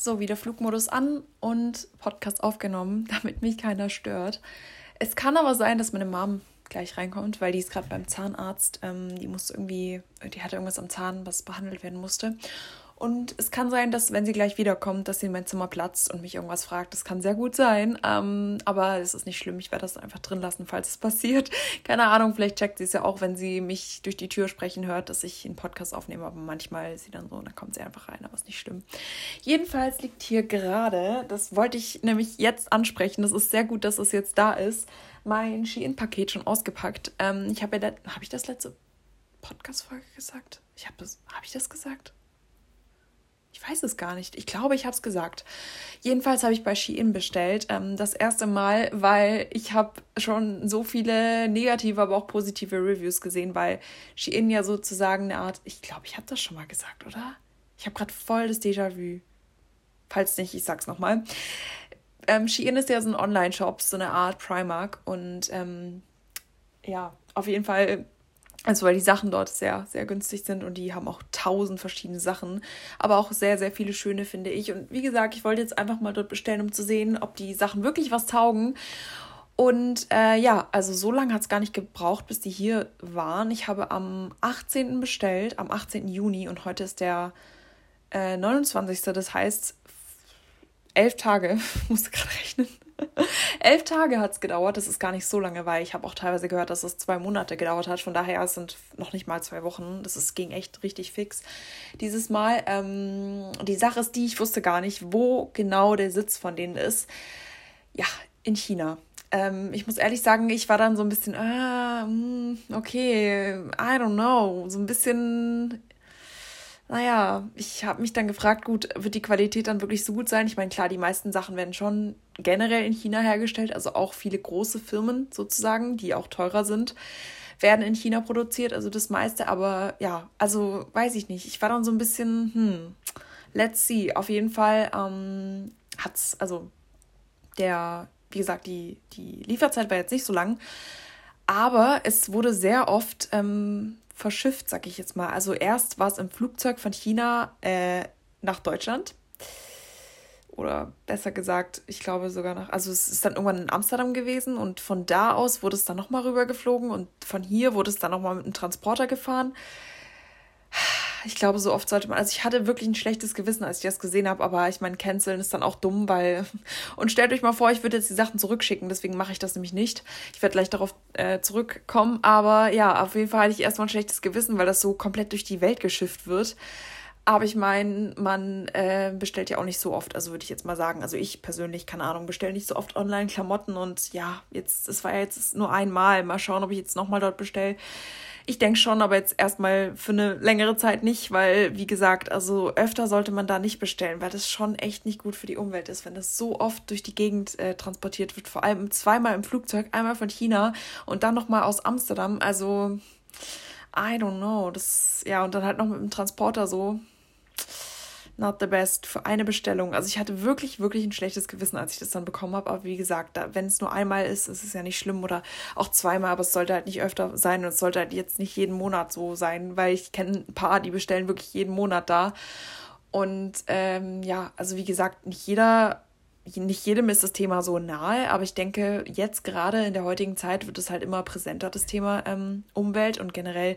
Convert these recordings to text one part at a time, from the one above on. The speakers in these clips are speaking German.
So, wieder Flugmodus an und Podcast aufgenommen, damit mich keiner stört. Es kann aber sein, dass meine Mom gleich reinkommt, weil die ist gerade beim Zahnarzt. Ähm, die musste irgendwie, die hatte irgendwas am Zahn, was behandelt werden musste. Und es kann sein, dass, wenn sie gleich wiederkommt, dass sie in mein Zimmer platzt und mich irgendwas fragt. Das kann sehr gut sein. Ähm, aber es ist nicht schlimm. Ich werde das einfach drin lassen, falls es passiert. Keine Ahnung, vielleicht checkt sie es ja auch, wenn sie mich durch die Tür sprechen hört, dass ich einen Podcast aufnehme. Aber manchmal ist sie dann so und dann kommt sie einfach rein. Aber ist nicht schlimm. Jedenfalls liegt hier gerade, das wollte ich nämlich jetzt ansprechen. Das ist sehr gut, dass es jetzt da ist. Mein Shein-Paket schon ausgepackt. Ähm, ich habe ja, habe ich das letzte Podcast-Folge gesagt? Ich habe das, habe ich das gesagt? Ich weiß es gar nicht. Ich glaube, ich habe es gesagt. Jedenfalls habe ich bei Shein bestellt. Ähm, das erste Mal, weil ich habe schon so viele negative, aber auch positive Reviews gesehen, weil Shein ja sozusagen eine Art, ich glaube, ich habe das schon mal gesagt, oder? Ich habe gerade voll das Déjà-vu. Falls nicht, ich sag's nochmal. Ähm, Shein ist ja so ein Online-Shop, so eine Art Primark. Und ähm, ja, auf jeden Fall also weil die Sachen dort sehr, sehr günstig sind und die haben auch tausend verschiedene Sachen, aber auch sehr, sehr viele schöne, finde ich. Und wie gesagt, ich wollte jetzt einfach mal dort bestellen, um zu sehen, ob die Sachen wirklich was taugen. Und äh, ja, also so lange hat es gar nicht gebraucht, bis die hier waren. Ich habe am 18. bestellt, am 18. Juni und heute ist der äh, 29. Das heißt, elf Tage, musste gerade rechnen. Elf Tage hat es gedauert, das ist gar nicht so lange, weil ich habe auch teilweise gehört, dass es zwei Monate gedauert hat. Von daher sind noch nicht mal zwei Wochen. Das ist, ging echt richtig fix. Dieses Mal, ähm, die Sache ist die, ich wusste gar nicht, wo genau der Sitz von denen ist. Ja, in China. Ähm, ich muss ehrlich sagen, ich war dann so ein bisschen, ah, hm, okay, I don't know, so ein bisschen naja, ich habe mich dann gefragt, gut, wird die Qualität dann wirklich so gut sein? Ich meine, klar, die meisten Sachen werden schon generell in China hergestellt, also auch viele große Firmen sozusagen, die auch teurer sind, werden in China produziert, also das meiste, aber ja, also weiß ich nicht. Ich war dann so ein bisschen, hm, let's see. Auf jeden Fall ähm, hat's, also der, wie gesagt, die, die Lieferzeit war jetzt nicht so lang, aber es wurde sehr oft ähm, verschifft, sag ich jetzt mal. Also erst war es im Flugzeug von China äh, nach Deutschland. Oder besser gesagt, ich glaube sogar nach, also es ist dann irgendwann in Amsterdam gewesen und von da aus wurde es dann nochmal rübergeflogen und von hier wurde es dann nochmal mit einem Transporter gefahren ich glaube, so oft sollte man, also ich hatte wirklich ein schlechtes Gewissen, als ich das gesehen habe, aber ich meine, canceln ist dann auch dumm, weil, und stellt euch mal vor, ich würde jetzt die Sachen zurückschicken, deswegen mache ich das nämlich nicht. Ich werde gleich darauf äh, zurückkommen, aber ja, auf jeden Fall hatte ich erstmal ein schlechtes Gewissen, weil das so komplett durch die Welt geschifft wird. Aber ich meine, man äh, bestellt ja auch nicht so oft, also würde ich jetzt mal sagen. Also ich persönlich, keine Ahnung, bestelle nicht so oft online Klamotten und ja, jetzt, das war ja jetzt nur einmal. Mal schauen, ob ich jetzt nochmal dort bestelle. Ich denke schon, aber jetzt erstmal für eine längere Zeit nicht, weil, wie gesagt, also öfter sollte man da nicht bestellen, weil das schon echt nicht gut für die Umwelt ist, wenn das so oft durch die Gegend äh, transportiert wird. Vor allem zweimal im Flugzeug, einmal von China und dann nochmal aus Amsterdam. Also, I don't know. Das, ja, und dann halt noch mit dem Transporter so not the best für eine Bestellung. Also ich hatte wirklich, wirklich ein schlechtes Gewissen, als ich das dann bekommen habe. Aber wie gesagt, wenn es nur einmal ist, ist es ja nicht schlimm oder auch zweimal, aber es sollte halt nicht öfter sein und es sollte halt jetzt nicht jeden Monat so sein, weil ich kenne ein paar, die bestellen wirklich jeden Monat da. Und ähm, ja, also wie gesagt, nicht jeder nicht jedem ist das Thema so nahe, aber ich denke, jetzt gerade in der heutigen Zeit wird es halt immer präsenter, das Thema ähm, Umwelt und generell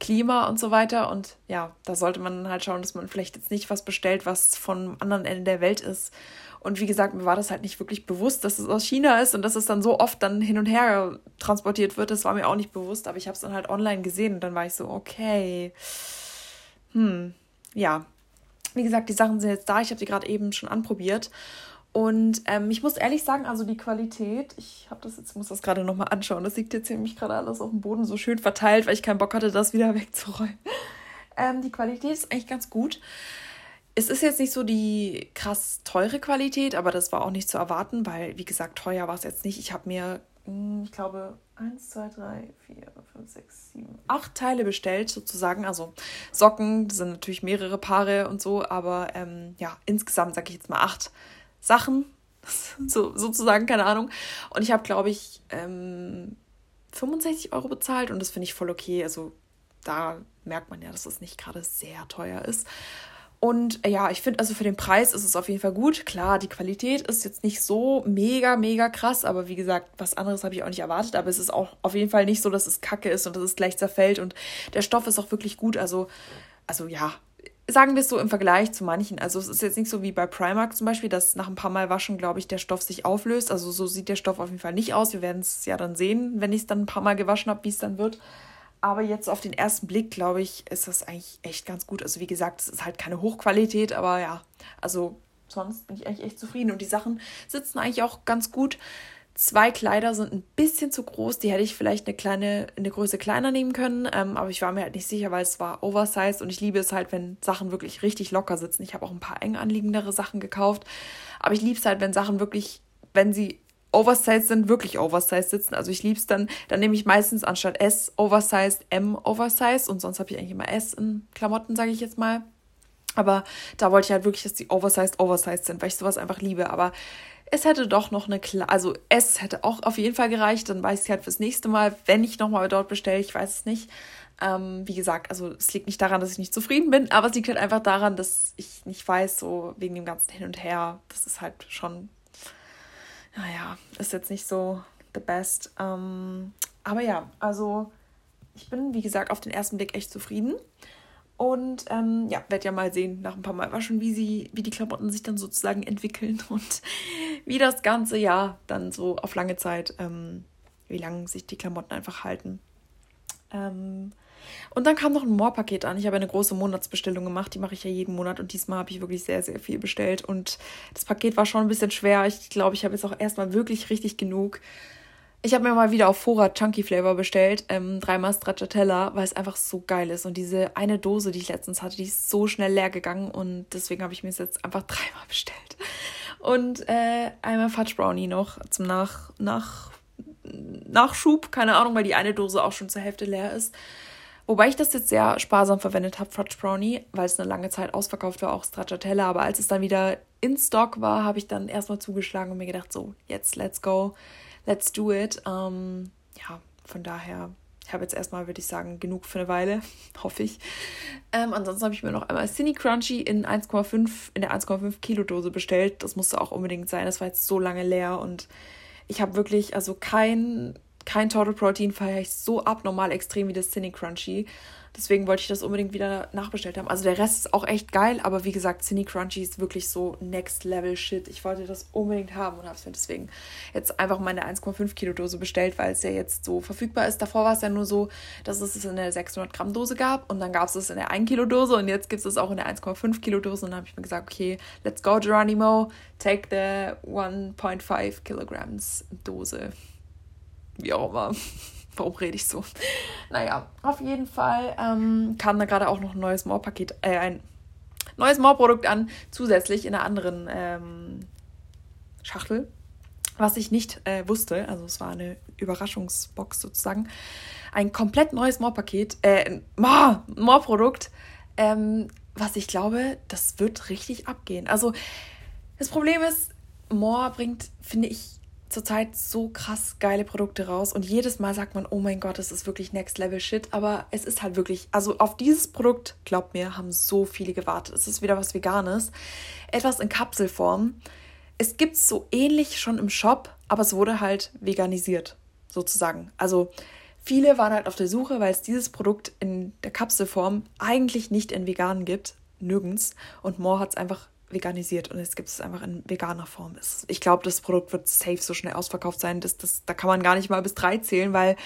Klima und so weiter. Und ja, da sollte man halt schauen, dass man vielleicht jetzt nicht was bestellt, was vom anderen Ende der Welt ist. Und wie gesagt, mir war das halt nicht wirklich bewusst, dass es aus China ist und dass es dann so oft dann hin und her transportiert wird. Das war mir auch nicht bewusst, aber ich habe es dann halt online gesehen und dann war ich so, okay. Hm, ja. Wie gesagt, die Sachen sind jetzt da. Ich habe die gerade eben schon anprobiert. Und ähm, ich muss ehrlich sagen, also die Qualität, ich habe das jetzt, muss das gerade nochmal anschauen. Das liegt jetzt nämlich gerade alles auf dem Boden so schön verteilt, weil ich keinen Bock hatte, das wieder wegzuräumen. Ähm, die Qualität ist eigentlich ganz gut. Es ist jetzt nicht so die krass teure Qualität, aber das war auch nicht zu erwarten, weil, wie gesagt, teuer war es jetzt nicht. Ich habe mir, hm, ich glaube, 1, 2, 3, 4, 5, 6, 7, 8 Teile bestellt, sozusagen. Also Socken, das sind natürlich mehrere Paare und so, aber ähm, ja, insgesamt sage ich jetzt mal 8 Sachen, so, sozusagen, keine Ahnung. Und ich habe, glaube ich, ähm, 65 Euro bezahlt und das finde ich voll okay. Also da merkt man ja, dass es nicht gerade sehr teuer ist. Und äh, ja, ich finde, also für den Preis ist es auf jeden Fall gut. Klar, die Qualität ist jetzt nicht so mega, mega krass, aber wie gesagt, was anderes habe ich auch nicht erwartet. Aber es ist auch auf jeden Fall nicht so, dass es kacke ist und dass es gleich zerfällt. Und der Stoff ist auch wirklich gut. Also, also ja, sagen wir es so im Vergleich zu manchen. Also es ist jetzt nicht so wie bei Primark zum Beispiel, dass nach ein paar Mal waschen, glaube ich, der Stoff sich auflöst. Also so sieht der Stoff auf jeden Fall nicht aus. Wir werden es ja dann sehen, wenn ich es dann ein paar Mal gewaschen habe, wie es dann wird. Aber jetzt auf den ersten Blick, glaube ich, ist das eigentlich echt ganz gut. Also wie gesagt, es ist halt keine Hochqualität, aber ja, also sonst bin ich eigentlich echt zufrieden. Und die Sachen sitzen eigentlich auch ganz gut. Zwei Kleider sind ein bisschen zu groß. Die hätte ich vielleicht eine kleine, eine Größe kleiner nehmen können. Ähm, aber ich war mir halt nicht sicher, weil es war oversized und ich liebe es halt, wenn Sachen wirklich richtig locker sitzen. Ich habe auch ein paar eng anliegendere Sachen gekauft. Aber ich liebe es halt, wenn Sachen wirklich, wenn sie oversized sind, wirklich oversized sitzen. Also ich liebe es dann, dann nehme ich meistens anstatt S oversized M oversized und sonst habe ich eigentlich immer S in Klamotten, sage ich jetzt mal. Aber da wollte ich halt wirklich, dass die oversized oversized sind, weil ich sowas einfach liebe. Aber es hätte doch noch eine, Kla also S hätte auch auf jeden Fall gereicht. Dann weiß ich halt fürs nächste Mal, wenn ich nochmal dort bestelle, ich weiß es nicht. Ähm, wie gesagt, also es liegt nicht daran, dass ich nicht zufrieden bin, aber es liegt halt einfach daran, dass ich nicht weiß, so wegen dem ganzen Hin und Her, das ist halt schon naja, ist jetzt nicht so the best. Ähm, aber ja, also ich bin, wie gesagt, auf den ersten Blick echt zufrieden. Und ähm, ja, werde ja mal sehen, nach ein paar Mal waschen, wie sie, wie die Klamotten sich dann sozusagen entwickeln und wie das ganze Jahr dann so auf lange Zeit, ähm, wie lange sich die Klamotten einfach halten. Ähm, und dann kam noch ein More-Paket an. Ich habe eine große Monatsbestellung gemacht. Die mache ich ja jeden Monat. Und diesmal habe ich wirklich sehr, sehr viel bestellt. Und das Paket war schon ein bisschen schwer. Ich glaube, ich habe jetzt auch erstmal wirklich richtig genug. Ich habe mir mal wieder auf Vorrat Chunky Flavor bestellt, ähm, dreimal Stracciatella, weil es einfach so geil ist. Und diese eine Dose, die ich letztens hatte, die ist so schnell leer gegangen und deswegen habe ich mir es jetzt einfach dreimal bestellt. Und äh, einmal Fudge Brownie noch zum Nach, Nach, Nachschub, keine Ahnung, weil die eine Dose auch schon zur Hälfte leer ist. Wobei ich das jetzt sehr sparsam verwendet habe, Fudge Brownie, weil es eine lange Zeit ausverkauft war, auch Stracciatella. Aber als es dann wieder in Stock war, habe ich dann erstmal zugeschlagen und mir gedacht, so, jetzt let's go, let's do it. Ähm, ja, von daher, ich habe jetzt erstmal, würde ich sagen, genug für eine Weile, hoffe ich. Ähm, ansonsten habe ich mir noch einmal Cine Crunchy in 1,5, in der 1,5 Kilo Dose bestellt. Das musste auch unbedingt sein. Das war jetzt so lange leer und ich habe wirklich, also kein kein Total Protein feiere ich so abnormal extrem wie das Cine Crunchy. Deswegen wollte ich das unbedingt wieder nachbestellt haben. Also der Rest ist auch echt geil, aber wie gesagt, Cine Crunchy ist wirklich so Next Level Shit. Ich wollte das unbedingt haben und habe es mir deswegen jetzt einfach meine 1,5 Kilo Dose bestellt, weil es ja jetzt so verfügbar ist. Davor war es ja nur so, dass es es in der 600 Gramm Dose gab und dann gab es es in der 1 Kilo Dose und jetzt gibt es es auch in der 1,5 Kilo Dose und dann habe ich mir gesagt, okay, let's go Geronimo, take the 1.5 Kilograms Dose wie auch immer. Warum rede ich so? Naja, auf jeden Fall ähm, kam da gerade auch noch ein neues More-Paket, äh, ein neues More-Produkt an, zusätzlich in einer anderen ähm, Schachtel, was ich nicht äh, wusste. Also es war eine Überraschungsbox sozusagen. Ein komplett neues More-Paket, äh, More-Produkt, ähm, was ich glaube, das wird richtig abgehen. Also das Problem ist, More bringt, finde ich, zurzeit so krass geile Produkte raus und jedes Mal sagt man, oh mein Gott, das ist wirklich Next Level Shit, aber es ist halt wirklich, also auf dieses Produkt, glaubt mir, haben so viele gewartet. Es ist wieder was Veganes, etwas in Kapselform. Es gibt es so ähnlich schon im Shop, aber es wurde halt veganisiert, sozusagen. Also viele waren halt auf der Suche, weil es dieses Produkt in der Kapselform eigentlich nicht in vegan gibt, nirgends. Und More hat es einfach veganisiert und jetzt gibt es einfach in veganer Form. Ich glaube, das Produkt wird safe so schnell ausverkauft sein. Das, das, da kann man gar nicht mal bis drei zählen, weil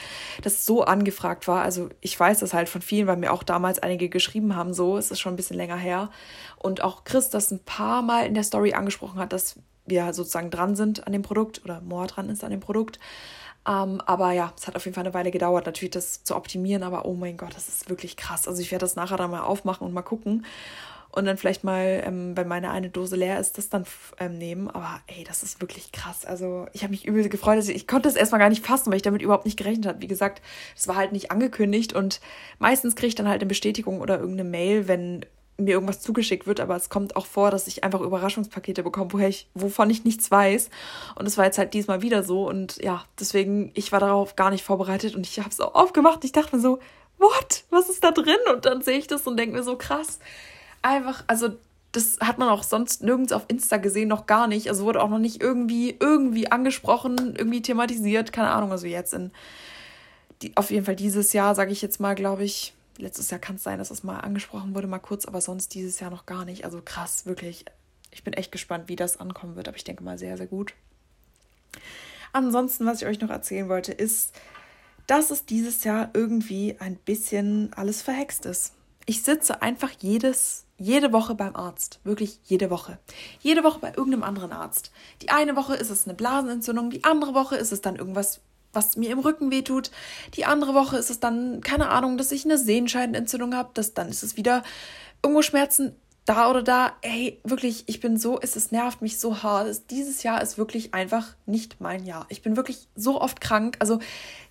das so angefragt war. Also ich weiß das halt von vielen, weil mir auch damals einige geschrieben haben, so, es ist schon ein bisschen länger her. Und auch Chris das ein paar Mal in der Story angesprochen hat, dass wir sozusagen dran sind an dem Produkt oder Moa dran ist an dem Produkt. Um, ähm, aber ja, es hat auf jeden Fall eine Weile gedauert, natürlich das zu optimieren, aber oh mein Gott, das ist wirklich krass. Also ich werde das nachher dann mal aufmachen und mal gucken und dann vielleicht mal, ähm, wenn meine eine Dose leer ist, das dann ähm, nehmen. Aber ey, das ist wirklich krass. Also ich habe mich übel gefreut. Also ich konnte es erstmal gar nicht fassen, weil ich damit überhaupt nicht gerechnet habe. Wie gesagt, es war halt nicht angekündigt und meistens kriege ich dann halt eine Bestätigung oder irgendeine Mail, wenn mir irgendwas zugeschickt wird, aber es kommt auch vor, dass ich einfach Überraschungspakete bekomme, woher ich, wovon ich nichts weiß. Und es war jetzt halt diesmal wieder so. Und ja, deswegen, ich war darauf gar nicht vorbereitet und ich habe es auch aufgemacht. Ich dachte mir so, what? Was ist da drin? Und dann sehe ich das und denke mir so, krass einfach, also das hat man auch sonst nirgends auf Insta gesehen, noch gar nicht. Also wurde auch noch nicht irgendwie, irgendwie angesprochen, irgendwie thematisiert, keine Ahnung. Also jetzt in, die, auf jeden Fall dieses Jahr, sage ich jetzt mal, glaube ich, letztes Jahr kann es sein, dass es mal angesprochen wurde, mal kurz, aber sonst dieses Jahr noch gar nicht. Also krass, wirklich. Ich bin echt gespannt, wie das ankommen wird, aber ich denke mal sehr, sehr gut. Ansonsten, was ich euch noch erzählen wollte, ist, dass es dieses Jahr irgendwie ein bisschen alles verhext ist. Ich sitze einfach jedes jede Woche beim Arzt. Wirklich jede Woche. Jede Woche bei irgendeinem anderen Arzt. Die eine Woche ist es eine Blasenentzündung, die andere Woche ist es dann irgendwas, was mir im Rücken wehtut. Die andere Woche ist es dann, keine Ahnung, dass ich eine Sehenscheidenentzündung habe. dann ist es wieder irgendwo Schmerzen da oder da, ey, wirklich, ich bin so, es, es nervt mich so hart. Es, dieses Jahr ist wirklich einfach nicht mein Jahr. Ich bin wirklich so oft krank. Also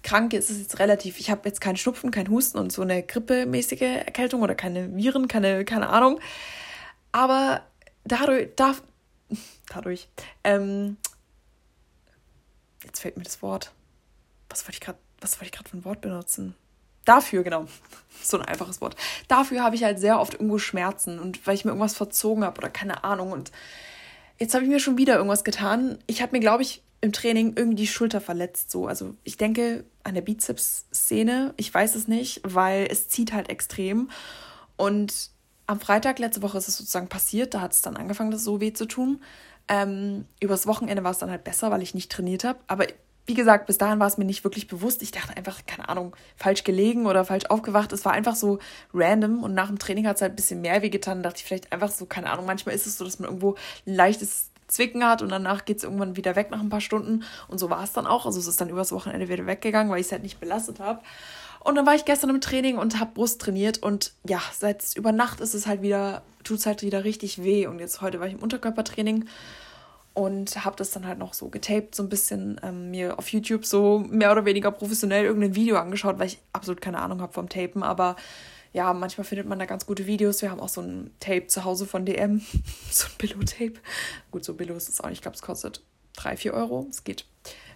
krank ist es jetzt relativ. Ich habe jetzt keinen Schnupfen, keinen Husten und so eine grippemäßige Erkältung oder keine Viren, keine, keine Ahnung. Aber dadurch, da, dadurch, ähm, jetzt fällt mir das Wort. Was wollte ich gerade, was wollte ich gerade für ein Wort benutzen? Dafür, genau, so ein einfaches Wort, dafür habe ich halt sehr oft irgendwo Schmerzen und weil ich mir irgendwas verzogen habe oder keine Ahnung. Und jetzt habe ich mir schon wieder irgendwas getan. Ich habe mir, glaube ich, im Training irgendwie die Schulter verletzt. So. Also ich denke an der Bizeps-Szene, ich weiß es nicht, weil es zieht halt extrem. Und am Freitag letzte Woche ist es sozusagen passiert, da hat es dann angefangen, das so weh zu tun. Ähm, übers Wochenende war es dann halt besser, weil ich nicht trainiert habe. Aber wie gesagt, bis dahin war es mir nicht wirklich bewusst. Ich dachte einfach, keine Ahnung, falsch gelegen oder falsch aufgewacht. Es war einfach so random und nach dem Training hat es halt ein bisschen mehr wehgetan. Da dachte ich vielleicht einfach so, keine Ahnung, manchmal ist es so, dass man irgendwo ein leichtes Zwicken hat und danach geht es irgendwann wieder weg nach ein paar Stunden. Und so war es dann auch. Also es ist dann übers Wochenende wieder weggegangen, weil ich es halt nicht belastet habe. Und dann war ich gestern im Training und habe Brust trainiert und ja, seit über Nacht ist es halt wieder, tut es halt wieder richtig weh. Und jetzt heute war ich im Unterkörpertraining und habe das dann halt noch so getaped, so ein bisschen ähm, mir auf YouTube so mehr oder weniger professionell irgendein Video angeschaut, weil ich absolut keine Ahnung habe vom Tapen, aber ja, manchmal findet man da ganz gute Videos. Wir haben auch so ein Tape zu Hause von DM, so ein Billo-Tape. Gut, so Billo ist es auch nicht, ich glaube, es kostet 3, 4 Euro, es geht.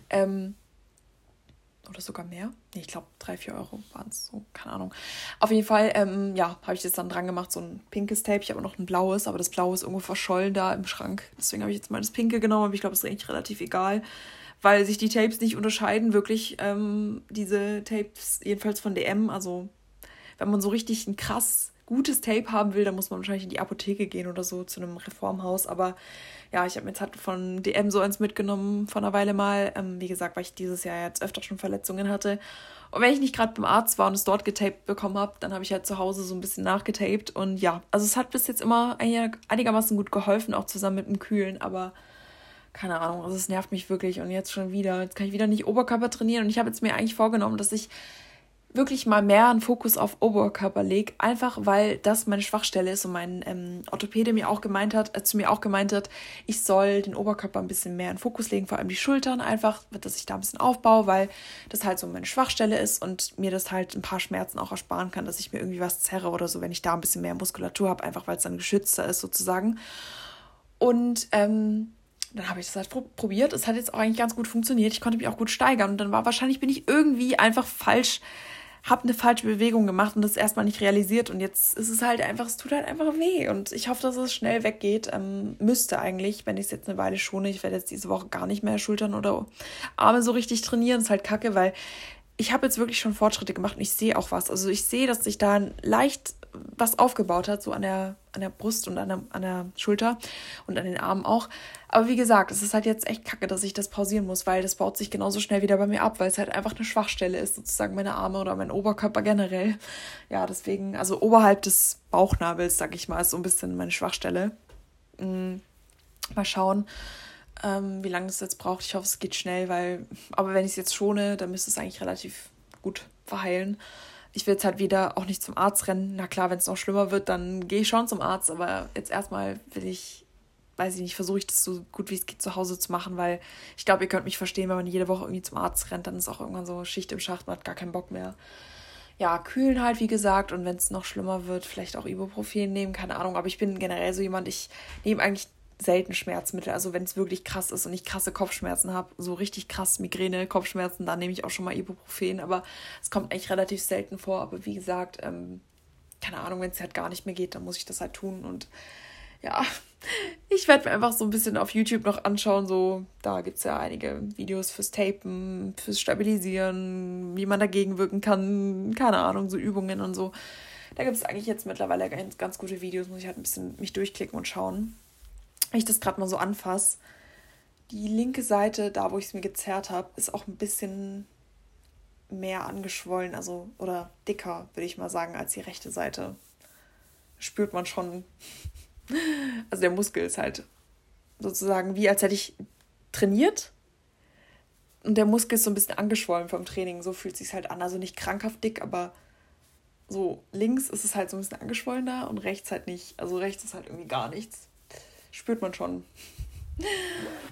Ähm, oder sogar mehr. Nee, ich glaube, drei, vier Euro waren es so, keine Ahnung. Auf jeden Fall, ähm, ja, habe ich das dann dran gemacht, so ein pinkes Tape. Ich habe noch ein blaues, aber das blaue ist irgendwo verschollen da im Schrank. Deswegen habe ich jetzt mal das pinke genommen, aber ich glaube, es ist eigentlich relativ egal, weil sich die Tapes nicht unterscheiden, wirklich, ähm, diese Tapes, jedenfalls von DM. Also, wenn man so richtig ein krass gutes Tape haben will, dann muss man wahrscheinlich in die Apotheke gehen oder so zu einem Reformhaus. Aber ja, ich habe mir jetzt halt von DM so eins mitgenommen vor einer Weile mal. Ähm, wie gesagt, weil ich dieses Jahr jetzt öfter schon Verletzungen hatte. Und wenn ich nicht gerade beim Arzt war und es dort getaped bekommen habe, dann habe ich halt zu Hause so ein bisschen nachgetaped. Und ja, also es hat bis jetzt immer einigermaßen gut geholfen, auch zusammen mit dem Kühlen. Aber keine Ahnung, also es nervt mich wirklich. Und jetzt schon wieder, jetzt kann ich wieder nicht Oberkörper trainieren. Und ich habe jetzt mir eigentlich vorgenommen, dass ich wirklich mal mehr einen Fokus auf Oberkörper lege, einfach weil das meine Schwachstelle ist und mein ähm, Orthopäde mir auch gemeint hat, äh, zu mir auch gemeint hat, ich soll den Oberkörper ein bisschen mehr in Fokus legen, vor allem die Schultern einfach, dass ich da ein bisschen aufbaue, weil das halt so meine Schwachstelle ist und mir das halt ein paar Schmerzen auch ersparen kann, dass ich mir irgendwie was zerre oder so, wenn ich da ein bisschen mehr Muskulatur habe, einfach weil es dann geschützter ist sozusagen. Und ähm, dann habe ich das halt probiert. Es hat jetzt auch eigentlich ganz gut funktioniert. Ich konnte mich auch gut steigern. Und dann war wahrscheinlich bin ich irgendwie einfach falsch habe eine falsche Bewegung gemacht und das erstmal nicht realisiert und jetzt ist es halt einfach, es tut halt einfach weh und ich hoffe, dass es schnell weggeht. Ähm, müsste eigentlich, wenn ich es jetzt eine Weile schone, ich werde jetzt diese Woche gar nicht mehr Schultern oder Arme so richtig trainieren, ist halt kacke, weil ich habe jetzt wirklich schon Fortschritte gemacht und ich sehe auch was. Also ich sehe, dass sich da leicht was aufgebaut hat, so an der, an der Brust und an der, an der Schulter und an den Armen auch. Aber wie gesagt, es ist halt jetzt echt kacke, dass ich das pausieren muss, weil das baut sich genauso schnell wieder bei mir ab, weil es halt einfach eine Schwachstelle ist, sozusagen meine Arme oder mein Oberkörper generell. Ja, deswegen, also oberhalb des Bauchnabels, sag ich mal, ist so ein bisschen meine Schwachstelle. Mhm. Mal schauen, ähm, wie lange das jetzt braucht. Ich hoffe, es geht schnell, weil, aber wenn ich es jetzt schone, dann müsste es eigentlich relativ gut verheilen ich will jetzt halt wieder auch nicht zum Arzt rennen. Na klar, wenn es noch schlimmer wird, dann gehe ich schon zum Arzt. Aber jetzt erstmal will ich, weiß ich nicht, versuche ich das so gut wie es geht zu Hause zu machen, weil ich glaube, ihr könnt mich verstehen, wenn man jede Woche irgendwie zum Arzt rennt, dann ist auch irgendwann so Schicht im Schacht, man hat gar keinen Bock mehr. Ja, kühlen halt, wie gesagt, und wenn es noch schlimmer wird, vielleicht auch Ibuprofen nehmen, keine Ahnung. Aber ich bin generell so jemand, ich nehme eigentlich selten Schmerzmittel. Also wenn es wirklich krass ist und ich krasse Kopfschmerzen habe, so richtig krass Migräne, Kopfschmerzen, dann nehme ich auch schon mal Ibuprofen. Aber es kommt echt relativ selten vor. Aber wie gesagt, ähm, keine Ahnung, wenn es halt gar nicht mehr geht, dann muss ich das halt tun. Und ja, ich werde mir einfach so ein bisschen auf YouTube noch anschauen. So, da gibt es ja einige Videos fürs Tapen, fürs Stabilisieren, wie man dagegen wirken kann, keine Ahnung, so Übungen und so. Da gibt es eigentlich jetzt mittlerweile ganz, ganz gute Videos, muss ich halt ein bisschen mich durchklicken und schauen. Wenn ich das gerade mal so anfasse, die linke Seite, da wo ich es mir gezerrt habe, ist auch ein bisschen mehr angeschwollen, also oder dicker, würde ich mal sagen, als die rechte Seite. Spürt man schon. Also der Muskel ist halt sozusagen wie als hätte ich trainiert und der Muskel ist so ein bisschen angeschwollen vom Training. So fühlt sich halt an. Also nicht krankhaft dick, aber so links ist es halt so ein bisschen angeschwollener und rechts halt nicht. Also rechts ist halt irgendwie gar nichts. Spürt man schon.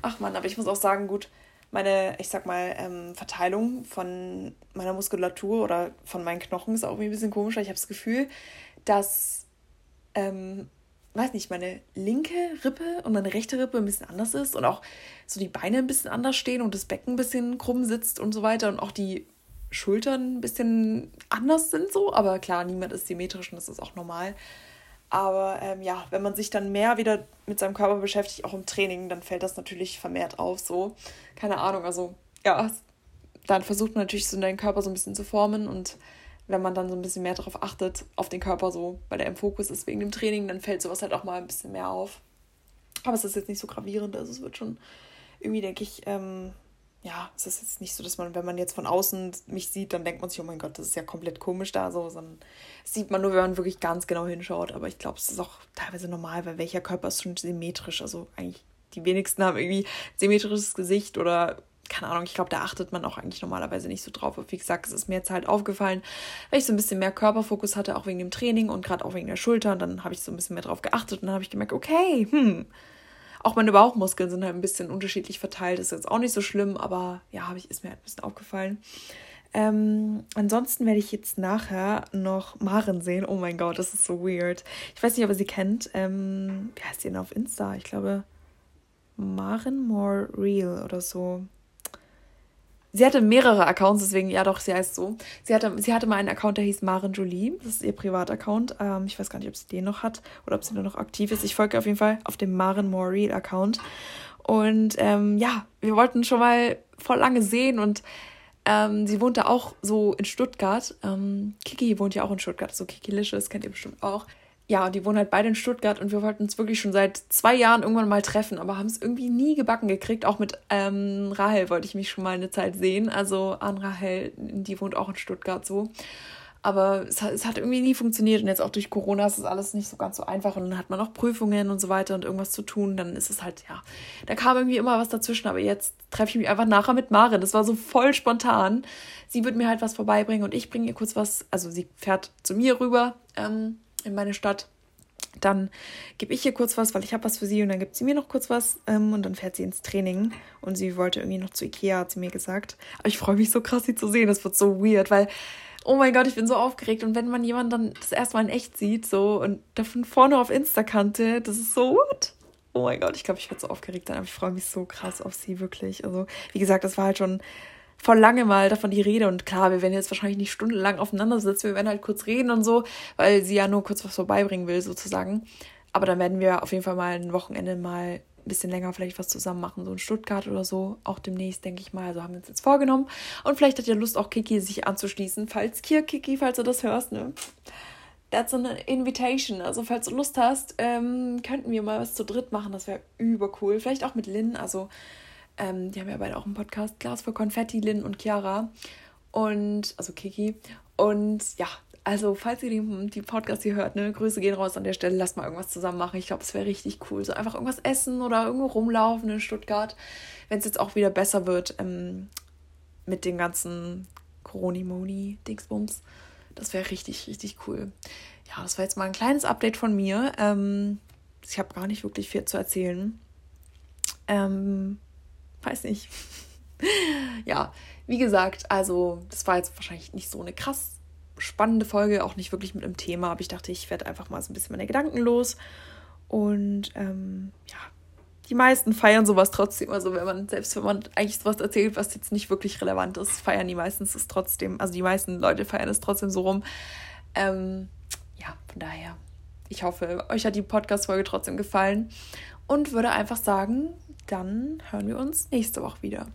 Ach man, aber ich muss auch sagen, gut, meine, ich sag mal, ähm, Verteilung von meiner Muskulatur oder von meinen Knochen ist auch irgendwie ein bisschen komischer. Ich habe das Gefühl, dass, ähm, weiß nicht, meine linke Rippe und meine rechte Rippe ein bisschen anders ist und auch so die Beine ein bisschen anders stehen und das Becken ein bisschen krumm sitzt und so weiter und auch die Schultern ein bisschen anders sind so. Aber klar, niemand ist symmetrisch und das ist auch normal. Aber ähm, ja, wenn man sich dann mehr wieder mit seinem Körper beschäftigt, auch im Training, dann fällt das natürlich vermehrt auf. So, keine Ahnung, also ja, dann versucht man natürlich so deinen Körper so ein bisschen zu formen und wenn man dann so ein bisschen mehr darauf achtet, auf den Körper so, weil der im Fokus ist wegen dem Training, dann fällt sowas halt auch mal ein bisschen mehr auf. Aber es ist jetzt nicht so gravierend, also es wird schon irgendwie, denke ich, ähm, ja, es ist jetzt nicht so, dass man, wenn man jetzt von außen mich sieht, dann denkt man sich, oh mein Gott, das ist ja komplett komisch da so, sondern das sieht man nur, wenn man wirklich ganz genau hinschaut. Aber ich glaube, es ist auch teilweise normal, weil welcher Körper ist schon symmetrisch. Also eigentlich die wenigsten haben irgendwie symmetrisches Gesicht oder keine Ahnung, ich glaube, da achtet man auch eigentlich normalerweise nicht so drauf. Aber wie gesagt, es ist mir jetzt halt aufgefallen, weil ich so ein bisschen mehr Körperfokus hatte, auch wegen dem Training und gerade auch wegen der Schulter. Und dann habe ich so ein bisschen mehr drauf geachtet und dann habe ich gemerkt, okay, hm, auch meine Bauchmuskeln sind halt ein bisschen unterschiedlich verteilt. Ist jetzt auch nicht so schlimm, aber ja, ich, ist mir halt ein bisschen aufgefallen. Ähm, ansonsten werde ich jetzt nachher noch Maren sehen. Oh mein Gott, das ist so weird. Ich weiß nicht, ob ihr sie kennt. Ähm, wie heißt sie denn auf Insta? Ich glaube, Maren More Real oder so sie hatte mehrere Accounts, deswegen, ja doch, sie heißt so. Sie hatte, sie hatte mal einen Account, der hieß Maren Jolie. Das ist ihr Privataccount. Ähm, ich weiß gar nicht, ob sie den noch hat oder ob sie nur noch aktiv ist. Ich folge auf jeden Fall auf dem Maren More Real Account. Und ähm, ja, wir wollten schon mal voll lange sehen und ähm, sie wohnt da auch so in Stuttgart. Ähm, Kiki wohnt ja auch in Stuttgart, so Kiki Licious, kennt ihr bestimmt auch ja, die wohnen halt beide in Stuttgart und wir wollten uns wirklich schon seit zwei Jahren irgendwann mal treffen, aber haben es irgendwie nie gebacken gekriegt. Auch mit ähm, Rahel wollte ich mich schon mal eine Zeit sehen. Also an Rahel, die wohnt auch in Stuttgart so. Aber es hat, es hat irgendwie nie funktioniert und jetzt auch durch Corona ist es alles nicht so ganz so einfach und dann hat man auch Prüfungen und so weiter und irgendwas zu tun. Dann ist es halt, ja, da kam irgendwie immer was dazwischen. Aber jetzt treffe ich mich einfach nachher mit Maren. Das war so voll spontan. Sie wird mir halt was vorbeibringen und ich bringe ihr kurz was. Also sie fährt zu mir rüber. Ähm, in meine Stadt. Dann gebe ich ihr kurz was, weil ich habe was für sie und dann gibt sie mir noch kurz was ähm, und dann fährt sie ins Training und sie wollte irgendwie noch zu Ikea, hat sie mir gesagt. Aber ich freue mich so krass, sie zu sehen. Das wird so weird, weil, oh mein Gott, ich bin so aufgeregt. Und wenn man jemanden dann das erste Mal in echt sieht, so und davon vorne auf Insta kannte, das ist so, what? Oh mein Gott, ich glaube, ich werde so aufgeregt sein, aber ich freue mich so krass auf sie, wirklich. Also, wie gesagt, das war halt schon vor lange mal davon die Rede. Und klar, wir werden jetzt wahrscheinlich nicht stundenlang aufeinander sitzen, wir werden halt kurz reden und so, weil sie ja nur kurz was vorbeibringen will, sozusagen. Aber dann werden wir auf jeden Fall mal ein Wochenende mal ein bisschen länger vielleicht was zusammen machen, so in Stuttgart oder so, auch demnächst, denke ich mal. Also haben wir uns jetzt vorgenommen. Und vielleicht hat ja Lust, auch Kiki sich anzuschließen, falls Kier, Kiki, falls du das hörst, ne? That's an invitation. Also, falls du Lust hast, ähm, könnten wir mal was zu dritt machen. Das wäre übercool. Vielleicht auch mit Lynn. Also, ähm, die haben ja beide auch einen Podcast, Glas für Konfetti, Lynn und Chiara. Und, also Kiki. Und ja, also falls ihr die, die Podcast hier hört, ne, Grüße gehen raus an der Stelle, lasst mal irgendwas zusammen machen. Ich glaube, es wäre richtig cool. So einfach irgendwas essen oder irgendwo rumlaufen in Stuttgart. Wenn es jetzt auch wieder besser wird ähm, mit den ganzen Coroni-Moni-Dingsbums. Das wäre richtig, richtig cool. Ja, das war jetzt mal ein kleines Update von mir. Ähm, ich habe gar nicht wirklich viel zu erzählen. Ähm, weiß nicht. ja, wie gesagt, also das war jetzt wahrscheinlich nicht so eine krass spannende Folge, auch nicht wirklich mit einem Thema, aber ich dachte, ich werde einfach mal so ein bisschen meine Gedanken los. Und ähm, ja, die meisten feiern sowas trotzdem. Also wenn man, selbst wenn man eigentlich sowas erzählt, was jetzt nicht wirklich relevant ist, feiern die meistens es trotzdem, also die meisten Leute feiern es trotzdem so rum. Ähm, ja, Von daher, ich hoffe, euch hat die Podcast-Folge trotzdem gefallen und würde einfach sagen, dann hören wir uns nächste Woche wieder.